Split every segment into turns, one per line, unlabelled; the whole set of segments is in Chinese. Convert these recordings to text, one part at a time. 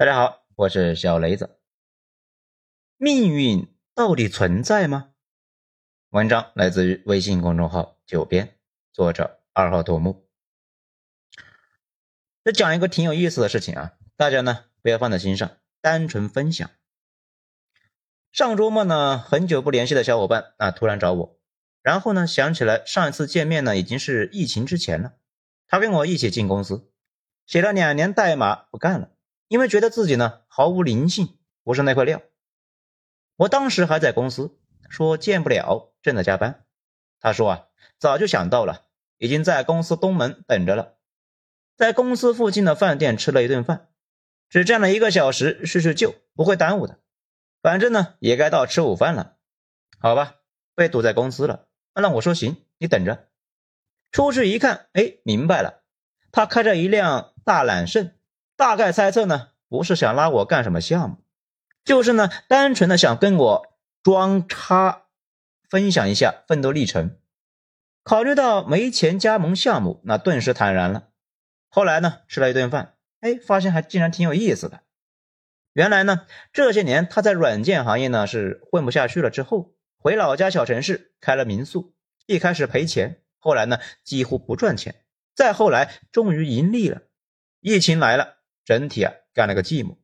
大家好，我是小雷子。命运到底存在吗？文章来自于微信公众号“九编”，作者二号头目。这讲一个挺有意思的事情啊，大家呢不要放在心上，单纯分享。上周末呢，很久不联系的小伙伴啊，突然找我，然后呢想起来上一次见面呢已经是疫情之前了，他跟我一起进公司，写了两年代码不干了。因为觉得自己呢毫无灵性，不是那块料。我当时还在公司，说见不了，正在加班。他说啊，早就想到了，已经在公司东门等着了，在公司附近的饭店吃了一顿饭，只站了一个小时叙叙旧，不会耽误的。反正呢也该到吃午饭了，好吧，被堵在公司了。那我说行，你等着。出去一看，哎，明白了，他开着一辆大揽胜。大概猜测呢，不是想拉我干什么项目，就是呢，单纯的想跟我装叉，分享一下奋斗历程。考虑到没钱加盟项目，那顿时坦然了。后来呢，吃了一顿饭，哎，发现还竟然挺有意思的。原来呢，这些年他在软件行业呢是混不下去了，之后回老家小城市开了民宿，一开始赔钱，后来呢几乎不赚钱，再后来终于盈利了。疫情来了。整体啊干了个寂寞。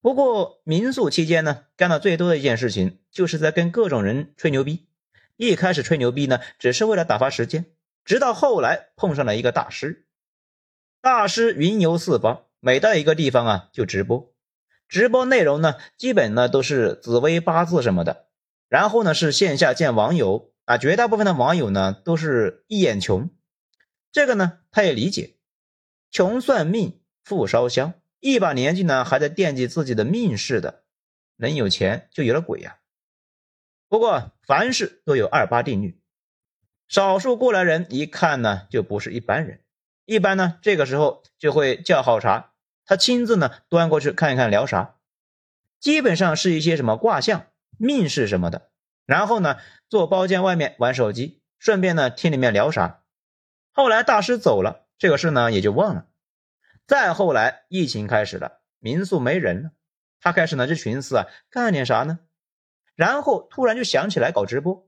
不过民宿期间呢，干的最多的一件事情，就是在跟各种人吹牛逼。一开始吹牛逼呢，只是为了打发时间，直到后来碰上了一个大师。大师云游四方，每到一个地方啊就直播。直播内容呢，基本呢都是紫微八字什么的。然后呢是线下见网友啊，绝大部分的网友呢都是一眼穷。这个呢他也理解，穷算命。富烧香，一把年纪呢还在惦记自己的命似的，能有钱就有了鬼呀。不过凡事都有二八定律，少数过来人一看呢就不是一般人，一般呢这个时候就会叫好茶，他亲自呢端过去看一看聊啥，基本上是一些什么卦象、命事什么的，然后呢坐包间外面玩手机，顺便呢听里面聊啥。后来大师走了，这个事呢也就忘了。再后来，疫情开始了，民宿没人了，他开始呢就寻思啊，干点啥呢？然后突然就想起来搞直播。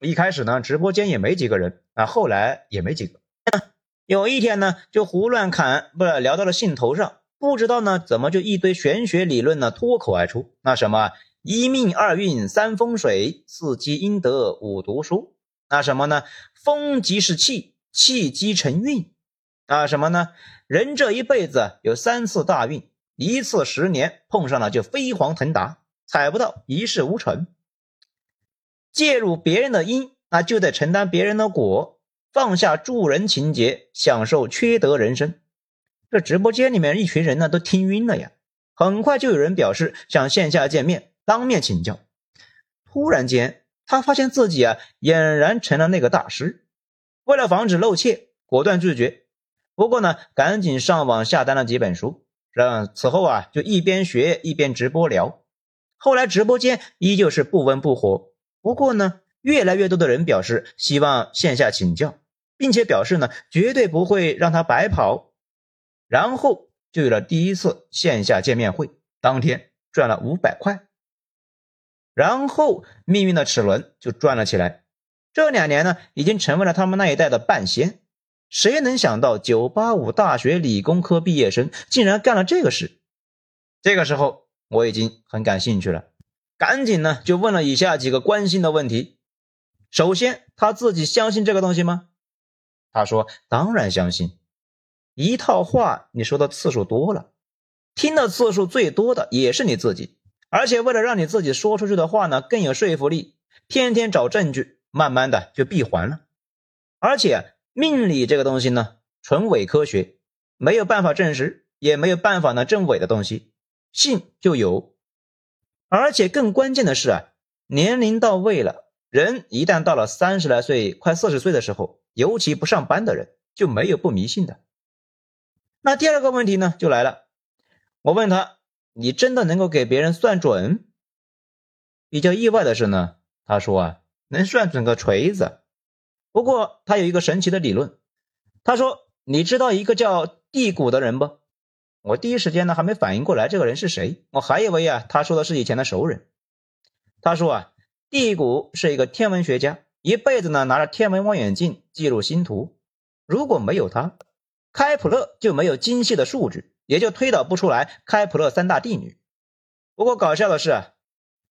一开始呢，直播间也没几个人啊，后来也没几个。有一天呢，就胡乱侃，不是聊到了兴头上，不知道呢怎么就一堆玄学理论呢脱口而出。那什么一命二运三风水四积阴德五读书，那什么呢？风即是气，气积成运。啊什么呢？人这一辈子有三次大运，一次十年碰上了就飞黄腾达，踩不到一事无成。介入别人的因，那就得承担别人的果，放下助人情节，享受缺德人生。这直播间里面一群人呢都听晕了呀，很快就有人表示想线下见面，当面请教。突然间，他发现自己啊俨然成了那个大师，为了防止露怯，果断拒绝。不过呢，赶紧上网下单了几本书，让此后啊就一边学一边直播聊。后来直播间依旧是不温不火，不过呢，越来越多的人表示希望线下请教，并且表示呢绝对不会让他白跑。然后就有了第一次线下见面会，当天赚了五百块。然后命运的齿轮就转了起来，这两年呢已经成为了他们那一代的半仙。谁能想到，985大学理工科毕业生竟然干了这个事？这个时候我已经很感兴趣了，赶紧呢就问了以下几个关心的问题。首先，他自己相信这个东西吗？他说：“当然相信。”一套话你说的次数多了，听的次数最多的也是你自己。而且为了让你自己说出去的话呢更有说服力，天天找证据，慢慢的就闭环了。而且。命理这个东西呢，纯伪科学，没有办法证实，也没有办法呢证伪的东西，信就有。而且更关键的是啊，年龄到位了，人一旦到了三十来岁、快四十岁的时候，尤其不上班的人，就没有不迷信的。那第二个问题呢，就来了，我问他，你真的能够给别人算准？比较意外的是呢，他说啊，能算准个锤子。不过他有一个神奇的理论，他说：“你知道一个叫地谷的人不？”我第一时间呢还没反应过来这个人是谁，我还以为啊他说的是以前的熟人。他说啊，地谷是一个天文学家，一辈子呢拿着天文望远镜记录星图。如果没有他，开普勒就没有精细的数据，也就推导不出来开普勒三大定律。不过搞笑的是，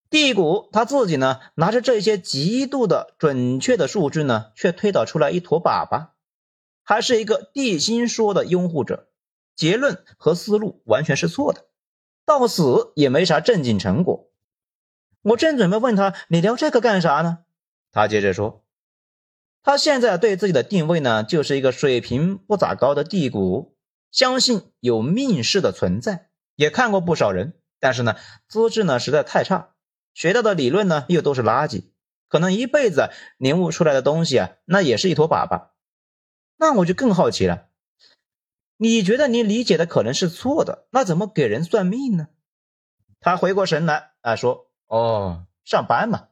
地谷他自己呢拿着这些极度的准确的数据呢，却推导出来一坨粑粑，还是一个地心说的拥护者。结论和思路完全是错的，到死也没啥正经成果。我正准备问他：“你聊这个干啥呢？”他接着说：“他现在对自己的定位呢，就是一个水平不咋高的地谷，相信有命士的存在，也看过不少人，但是呢，资质呢实在太差，学到的理论呢又都是垃圾，可能一辈子领悟出来的东西啊，那也是一坨粑粑。那我就更好奇了。”你觉得你理解的可能是错的，那怎么给人算命呢？他回过神来啊，说：“哦，上班嘛，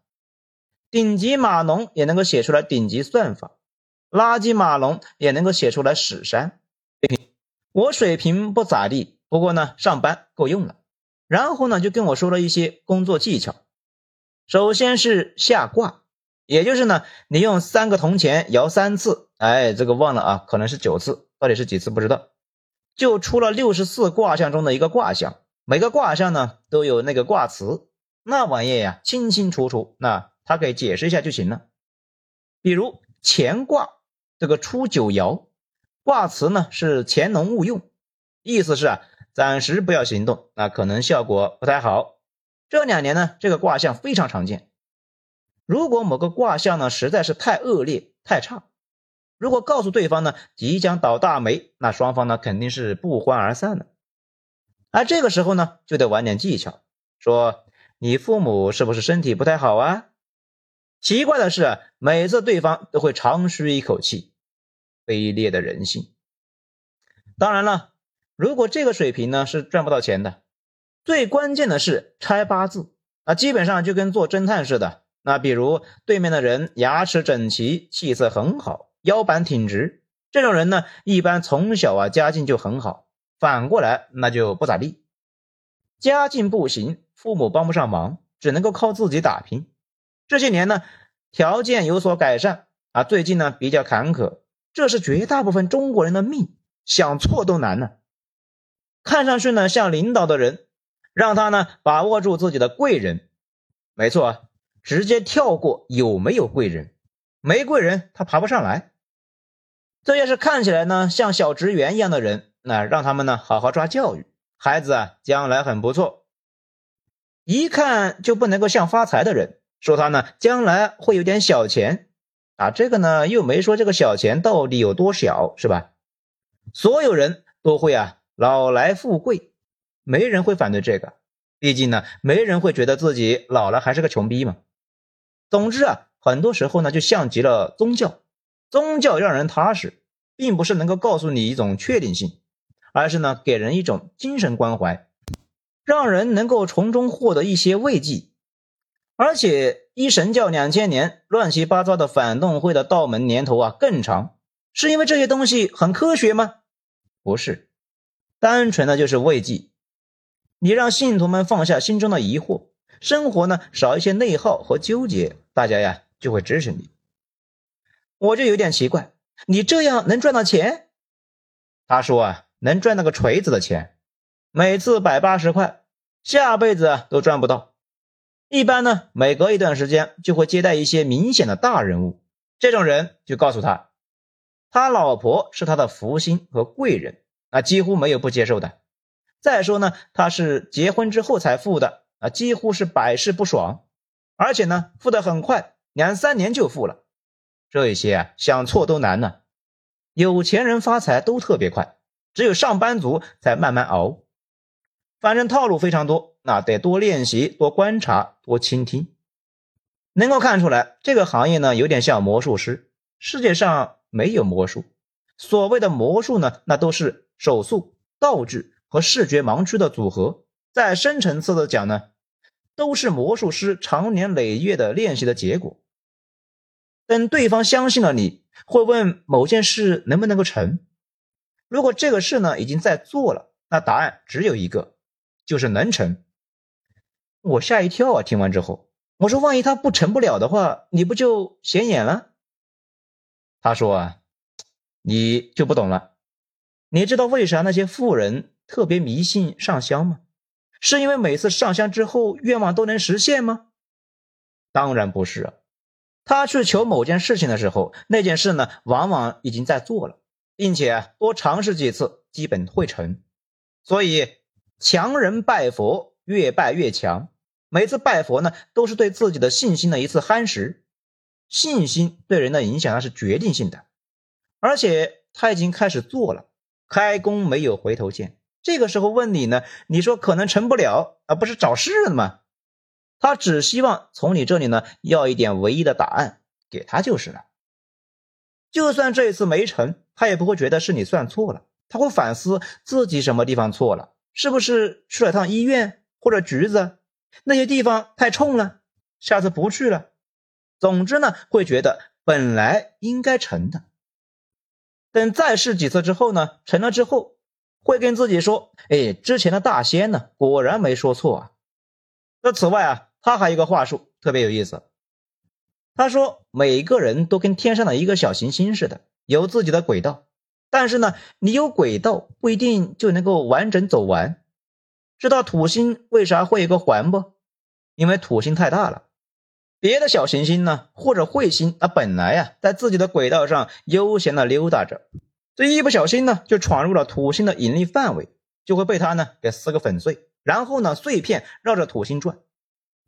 顶级码农也能够写出来顶级算法，垃圾码农也能够写出来史山。我水平不咋地，不过呢，上班够用了。然后呢，就跟我说了一些工作技巧。首先是下卦，也就是呢，你用三个铜钱摇三次，哎，这个忘了啊，可能是九次，到底是几次不知道。”就出了六十四卦象中的一个卦象，每个卦象呢都有那个卦辞，那玩意呀清清楚楚，那他给解释一下就行了。比如乾卦这个初九爻，卦辞呢是潜龙勿用，意思是啊暂时不要行动，那可能效果不太好。这两年呢这个卦象非常常见。如果某个卦象呢实在是太恶劣太差。如果告诉对方呢即将倒大霉，那双方呢肯定是不欢而散的。而这个时候呢就得玩点技巧，说你父母是不是身体不太好啊？奇怪的是，每次对方都会长吁一口气，卑劣的人性。当然了，如果这个水平呢是赚不到钱的，最关键的是拆八字啊，基本上就跟做侦探似的。那比如对面的人牙齿整齐，气色很好。腰板挺直，这种人呢，一般从小啊家境就很好。反过来那就不咋地，家境不行，父母帮不上忙，只能够靠自己打拼。这些年呢，条件有所改善啊，最近呢比较坎坷，这是绝大部分中国人的命，想错都难呢。看上去呢像领导的人，让他呢把握住自己的贵人，没错，直接跳过有没有贵人，没贵人他爬不上来。这要是看起来呢像小职员一样的人，那让他们呢好好抓教育，孩子啊将来很不错。一看就不能够像发财的人，说他呢将来会有点小钱啊，这个呢又没说这个小钱到底有多小，是吧？所有人都会啊老来富贵，没人会反对这个，毕竟呢没人会觉得自己老了还是个穷逼嘛。总之啊，很多时候呢就像极了宗教。宗教让人踏实，并不是能够告诉你一种确定性，而是呢给人一种精神关怀，让人能够从中获得一些慰藉。而且一神教两千年乱七八糟的反动会的道门年头啊更长，是因为这些东西很科学吗？不是，单纯的就是慰藉。你让信徒们放下心中的疑惑，生活呢少一些内耗和纠结，大家呀就会支持你。我就有点奇怪，你这样能赚到钱？他说啊，能赚那个锤子的钱，每次百八十块，下辈子都赚不到。一般呢，每隔一段时间就会接待一些明显的大人物，这种人就告诉他，他老婆是他的福星和贵人，啊，几乎没有不接受的。再说呢，他是结婚之后才富的，啊，几乎是百试不爽，而且呢，富的很快，两三年就富了。这些啊，想错都难呢。有钱人发财都特别快，只有上班族才慢慢熬。反正套路非常多，那得多练习、多观察、多倾听。能够看出来，这个行业呢，有点像魔术师。世界上没有魔术，所谓的魔术呢，那都是手速、道具和视觉盲区的组合。再深层次的讲呢，都是魔术师长年累月的练习的结果。等对方相信了你，会问某件事能不能够成。如果这个事呢已经在做了，那答案只有一个，就是能成。我吓一跳啊！听完之后，我说：“万一他不成不了的话，你不就显眼了？”他说：“啊，你就不懂了。你知道为啥那些富人特别迷信上香吗？是因为每次上香之后愿望都能实现吗？当然不是啊。他去求某件事情的时候，那件事呢，往往已经在做了，并且多尝试几次，基本会成。所以，强人拜佛，越拜越强。”每次拜佛呢，都是对自己的信心的一次夯实。信心对人的影响那是决定性的，而且他已经开始做了，开弓没有回头箭。这个时候问你呢，你说可能成不了，啊不是找事的吗？他只希望从你这里呢要一点唯一的答案，给他就是了。就算这一次没成，他也不会觉得是你算错了，他会反思自己什么地方错了，是不是去了趟医院或者局子？那些地方太冲了，下次不去了。总之呢，会觉得本来应该成的。等再试几次之后呢，成了之后，会跟自己说：“哎，之前的大仙呢，果然没说错啊。”那此外啊，他还有一个话术特别有意思。他说：“每个人都跟天上的一个小行星似的，有自己的轨道。但是呢，你有轨道不一定就能够完整走完。”知道土星为啥会有个环不？因为土星太大了。别的小行星呢，或者彗星，它，本来呀在自己的轨道上悠闲的溜达着，这一不小心呢，就闯入了土星的引力范围，就会被它呢给撕个粉碎。然后呢，碎片绕着土星转。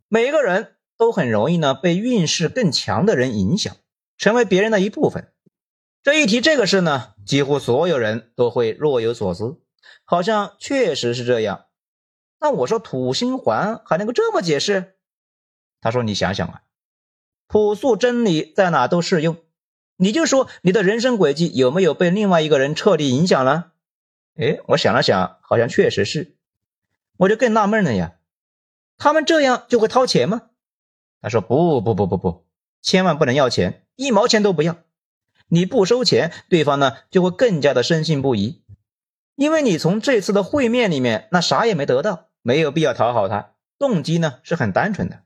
每个人都很容易呢被运势更强的人影响，成为别人的一部分。这一提这个事呢，几乎所有人都会若有所思，好像确实是这样。那我说土星环还能够这么解释？他说：“你想想啊，朴素真理在哪都适用。你就说你的人生轨迹有没有被另外一个人彻底影响了？”哎，我想了想，好像确实是。我就更纳闷了呀，他们这样就会掏钱吗？他说：“不不不不不，千万不能要钱，一毛钱都不要。你不收钱，对方呢就会更加的深信不疑。”因为你从这次的会面里面，那啥也没得到，没有必要讨好他，动机呢是很单纯的。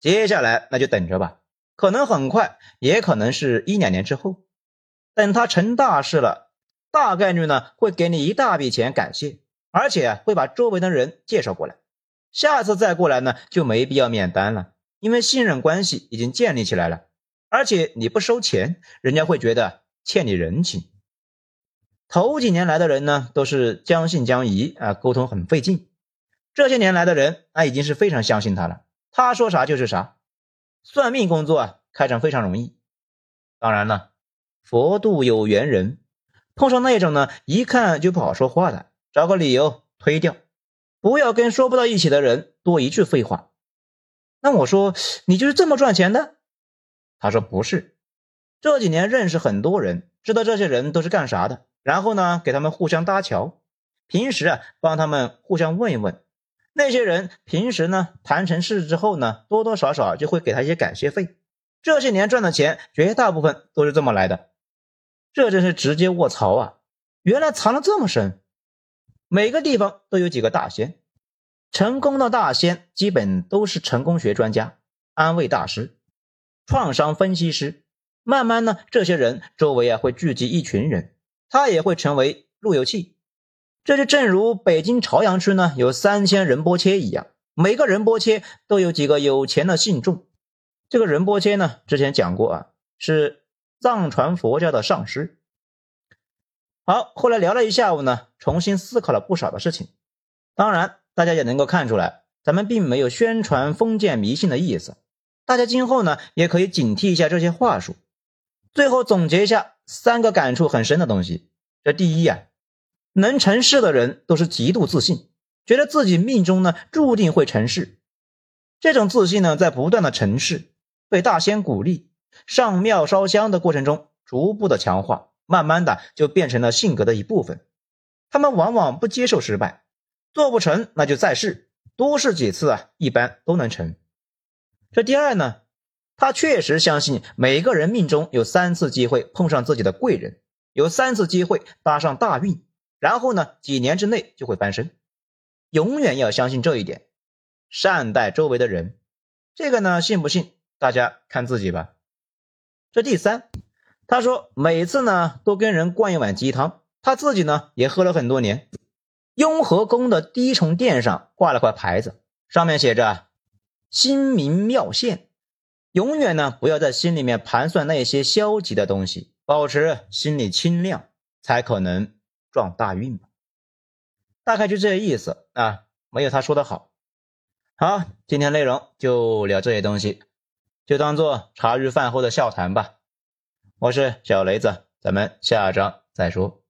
接下来那就等着吧，可能很快，也可能是一两年之后，等他成大事了，大概率呢会给你一大笔钱感谢，而且会把周围的人介绍过来。下次再过来呢就没必要免单了，因为信任关系已经建立起来了，而且你不收钱，人家会觉得欠你人情。头几年来的人呢，都是将信将疑啊，沟通很费劲。这些年来的人，那已经是非常相信他了，他说啥就是啥。算命工作啊，开展非常容易。当然了，佛度有缘人，碰上那种呢，一看就不好说话的，找个理由推掉，不要跟说不到一起的人多一句废话。那我说，你就是这么赚钱的？他说不是，这几年认识很多人，知道这些人都是干啥的。然后呢，给他们互相搭桥，平时啊帮他们互相问一问，那些人平时呢谈成事之后呢，多多少少就会给他一些感谢费。这些年赚的钱，绝大部分都是这么来的，这真是直接卧槽啊！原来藏了这么深。每个地方都有几个大仙，成功的大仙基本都是成功学专家、安慰大师、创伤分析师。慢慢呢，这些人周围啊会聚集一群人。他也会成为路由器，这就正如北京朝阳区呢有三千仁波切一样，每个仁波切都有几个有钱的信众。这个仁波切呢，之前讲过啊，是藏传佛教的上师。好，后来聊了一下午呢，重新思考了不少的事情。当然，大家也能够看出来，咱们并没有宣传封建迷信的意思。大家今后呢，也可以警惕一下这些话术。最后总结一下。三个感触很深的东西。这第一呀，能成事的人都是极度自信，觉得自己命中呢注定会成事。这种自信呢，在不断的成事，被大仙鼓励，上庙烧香的过程中，逐步的强化，慢慢的就变成了性格的一部分。他们往往不接受失败，做不成那就再试，多试几次啊，一般都能成。这第二呢？他确实相信每个人命中有三次机会碰上自己的贵人，有三次机会搭上大运，然后呢，几年之内就会翻身。永远要相信这一点，善待周围的人。这个呢，信不信，大家看自己吧。这第三，他说每次呢都跟人灌一碗鸡汤，他自己呢也喝了很多年。雍和宫的第一重殿上挂了块牌子，上面写着“心明妙现”，永远呢不要在心里面盘算那些消极的东西，保持心里清亮，才可能撞大运吧。大概就这意思啊，没有他说的好。好，今天内容就聊这些东西，就当做茶余饭后的笑谈吧。我是小雷子，咱们下章再说。